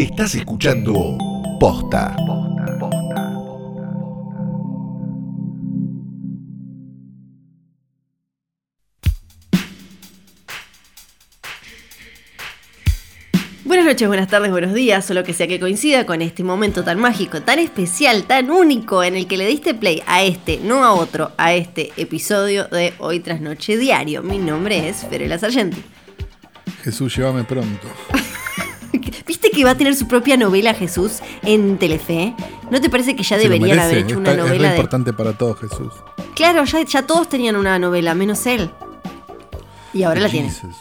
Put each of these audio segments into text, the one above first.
Estás escuchando Posta. Buenas noches, buenas tardes, buenos días, o lo que sea que coincida con este momento tan mágico, tan especial, tan único en el que le diste play a este, no a otro, a este episodio de Hoy tras Noche Diario. Mi nombre es Ferela Sargenti. Jesús, llévame pronto. ¿Viste que va a tener su propia novela Jesús en Telefe? ¿No te parece que ya deberían haber hecho una está- es re novela de... importante para todos, Jesús. Claro, ya, ya todos tenían una novela, menos él. Y ahora la tiene. Jesus.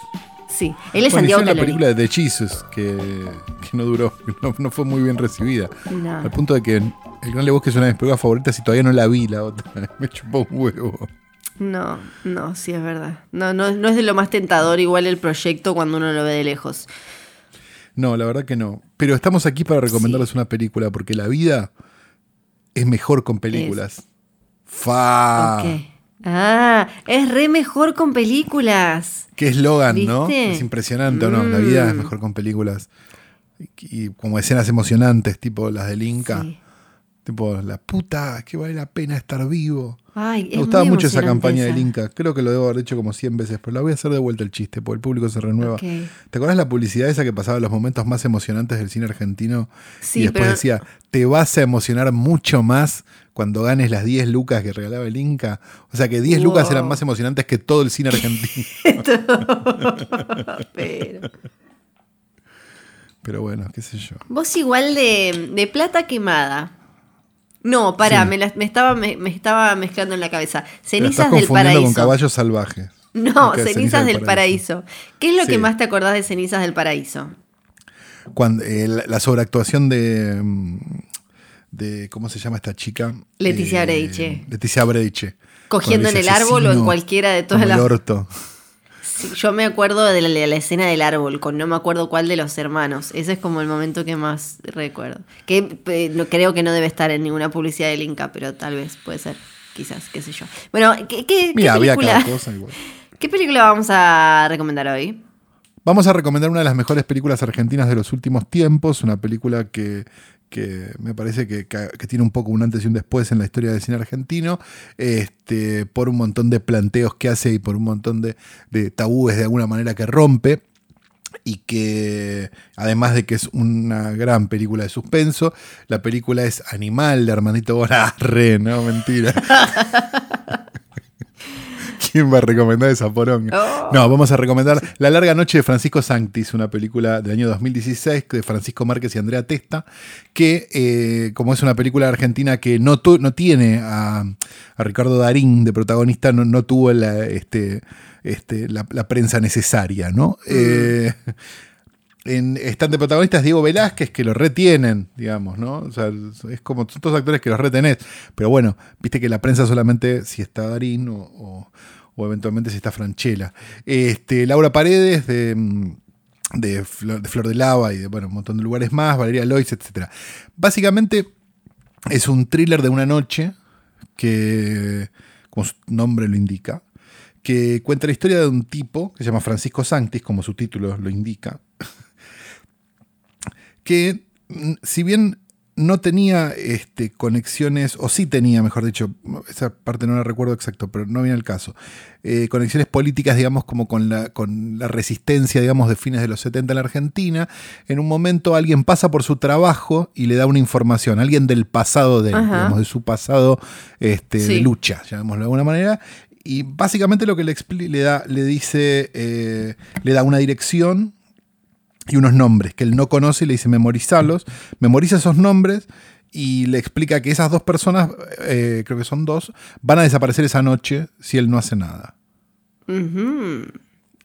Sí, él es Bueno, Santiago la película de The Jesus, que, que no duró, no, no fue muy bien recibida. No. Al punto de que El Gran Lebowski es una de mis películas favoritas y todavía no la vi la otra. Me chupó un huevo. No, no, sí es verdad. No, no, no es de lo más tentador igual el proyecto cuando uno lo ve de lejos. No, la verdad que no. Pero estamos aquí para recomendarles una película porque la vida es mejor con películas. Fa. Ok. Ah, es re mejor con películas. Qué eslogan, ¿no? Es impresionante, ¿o no? La vida es Mm. mejor con películas. Y, y como escenas emocionantes, tipo las del Inca. Sí. Tipo, la puta, que vale la pena estar vivo. Ay, Me gustaba mucho esa campaña esa. del Inca. Creo que lo debo haber hecho como 100 veces, pero la voy a hacer de vuelta el chiste, porque el público se renueva. ¿Te acuerdas la publicidad esa que pasaba los momentos más emocionantes del cine argentino? Sí, y después pero- decía, te vas a emocionar mucho más cuando ganes las 10 lucas que regalaba el Inca. O sea que 10 lucas eran más emocionantes que todo el cine argentino. Pero- pero bueno, qué sé yo. Vos igual de, de plata quemada. No, pará, Sí. me, la- me estaba, me, me estaba mezclando en la cabeza. Cenizas estás del paraíso. con caballos salvajes. No, cenizas, del paraíso. ¿Qué es lo que más te acordás de cenizas del paraíso? Cuando, eh, la, la sobreactuación de, mm, de. ¿Cómo se llama esta chica? Leticia Eh, Brediche. Leticia Brediche. Cogiendo en el árbol o en cualquiera de todas como el las. orto. Sí, yo me acuerdo de la, de la escena del árbol, con no me acuerdo cuál de los hermanos. Ese es como el momento que más recuerdo. Que eh, no, creo que no debe estar en ninguna publicidad del Inca, pero tal vez puede ser. Quizás, qué sé yo. Bueno, ¿qué, qué- Mira, qué había película, cosa igual. ¿qué película vamos a recomendar hoy? Vamos a recomendar una de las mejores películas argentinas de los últimos tiempos, una película que, que me parece que, tiene un poco un antes y un después en la historia del cine argentino, este, por un montón de planteos que hace y por un montón de, de tabúes de alguna manera que rompe. Y que además de que es una gran película de suspenso, la película es Animal de Armandito Borarre, no mentira. ¿Quién va a recomendar esa poronga? Oh. No, vamos a recomendar La larga noche de Francisco Sanctis, una película del año 2016 de Francisco Márquez y Andrea Testa, que eh, como es una película argentina que no, no tiene a, a Ricardo Darín de protagonista, no, no tuvo la, este, este, la, la prensa necesaria, ¿no? Eh, en- están de protagonistas Diego Velázquez, que lo retienen, digamos, ¿no? O sea, es como son todos actores que los retenés. Pero bueno, viste que la prensa solamente si está Darín o, o- o eventualmente si está Franchella. Este, Laura Paredes de, mm, de, Flor, de Flor de Lava y de bueno, un montón de lugares más, Valeria Lois, etc. Básicamente es un thriller de una noche que, como su nombre lo indica, que cuenta la historia de un tipo que se llama Francisco Sanctis, como su título lo indica, que mm, si bien no tenía este, conexiones, o sí tenía, mejor dicho, esa parte no la recuerdo exacto, pero no viene el caso, eh, conexiones políticas, digamos, como con la, con la resistencia, digamos, de fines de los 70 en la Argentina, en un momento alguien pasa por su trabajo y le da una información, alguien del pasado de él, digamos, de su pasado este, de lucha, llamémoslo de alguna manera, y básicamente lo que le, le da, le dice, eh, le da una dirección y unos nombres que él no conoce y le dice memorizalos, memoriza esos nombres y le explica que esas dos personas, eh, creo que son dos, van a desaparecer esa noche si él no hace nada.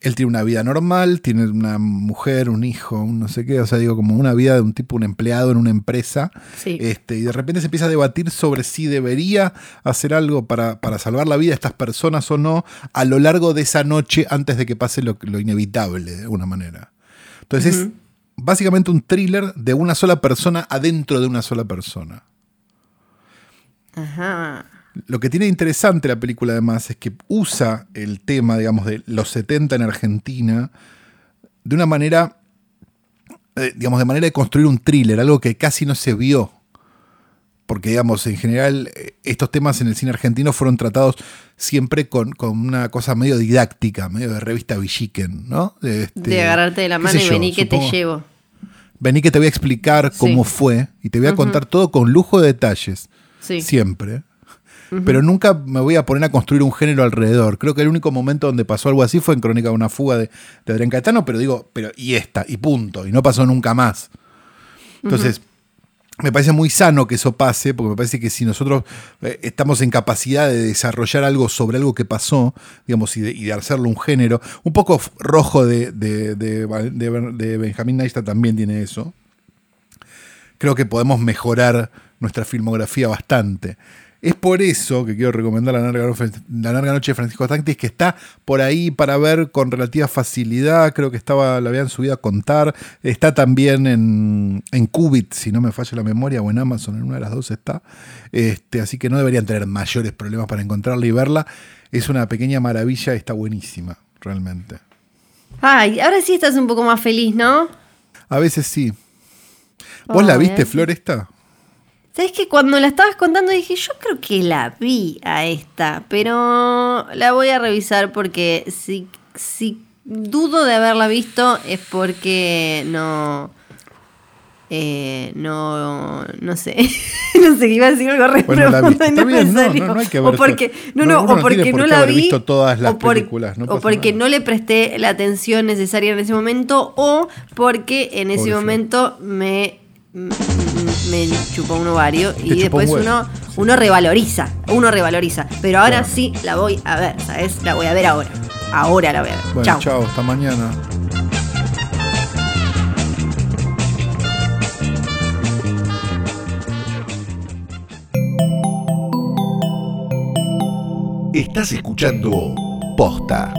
Él tiene una vida normal, tiene una mujer, un hijo, un no sé qué, o sea, digo, como una vida de un tipo, un empleado en una empresa, Sí. este, y de repente se empieza a debatir sobre si debería hacer algo para, para salvar la vida de estas personas o no a lo largo de esa noche antes de que pase lo, lo inevitable, de alguna manera. Entonces es básicamente un thriller de una sola persona adentro de una sola persona. Ajá. Lo que tiene interesante la película además es que usa el tema, digamos, de los 70 en Argentina de una manera eh, digamos, de manera de construir un thriller, algo que casi no se vio. Porque, digamos, en general, eh, estos temas en el cine argentino fueron tratados siempre con, con una cosa medio didáctica, medio de revista Villiquen, ¿no? De, este, agarrarte de la mano y yo, vení que te llevo. Vení que te voy a explicar cómo Sí. fue y te voy a contar todo con lujo de detalles. Sí. Siempre. Pero nunca me voy a poner a construir un género alrededor. Creo que el único momento donde pasó algo así fue en Crónica de una fuga de, de Adrián Caetano, pero digo, pero y esta, y punto. Y no pasó nunca más. Entonces, me parece muy sano que eso pase, porque me parece que si nosotros eh, estamos en capacidad de desarrollar algo sobre algo que pasó, digamos, y de, y hacerlo un género, un poco rojo de, de, de, Benjamín Neistat también tiene eso. Creo que podemos mejorar nuestra filmografía bastante. Es por eso que quiero recomendar La Larga, No- La Larga Noche de Francisco Sanctis, que está por ahí para ver con relativa facilidad. Creo que estaba, la habían subido a contar. Está también en, en Qubit, si no me falla la memoria, o en Amazon, en una de las dos está. Este, así que no deberían tener mayores problemas para encontrarla y verla. Es una pequeña maravilla, está buenísima, realmente. Ay, ahora sí estás un poco más feliz, ¿no? A veces sí. ¿Vos la viste. Flor, esta? ¿Sabes que cuando la estabas contando dije, yo creo que la vi a esta, pero la voy a revisar porque si, si dudo de haberla visto es porque no... eh, no, no sé, no sé, iba a decir algo re Bueno, la no bien, no, no, no hay que O ver porque, todo. no, No, o porque no la vi, visto todas las o por- películas, o porque nada. no le presté la atención necesaria en ese momento, o porque en ese momento me, me chupó un ovario Te y después un uno, uno revaloriza, uno revaloriza. Pero ahora Claro. sí la voy a ver, ¿sabes? La voy a ver ahora. Ahora la voy a ver. Bueno, Chao. chao, hasta mañana. Estás escuchando Posta.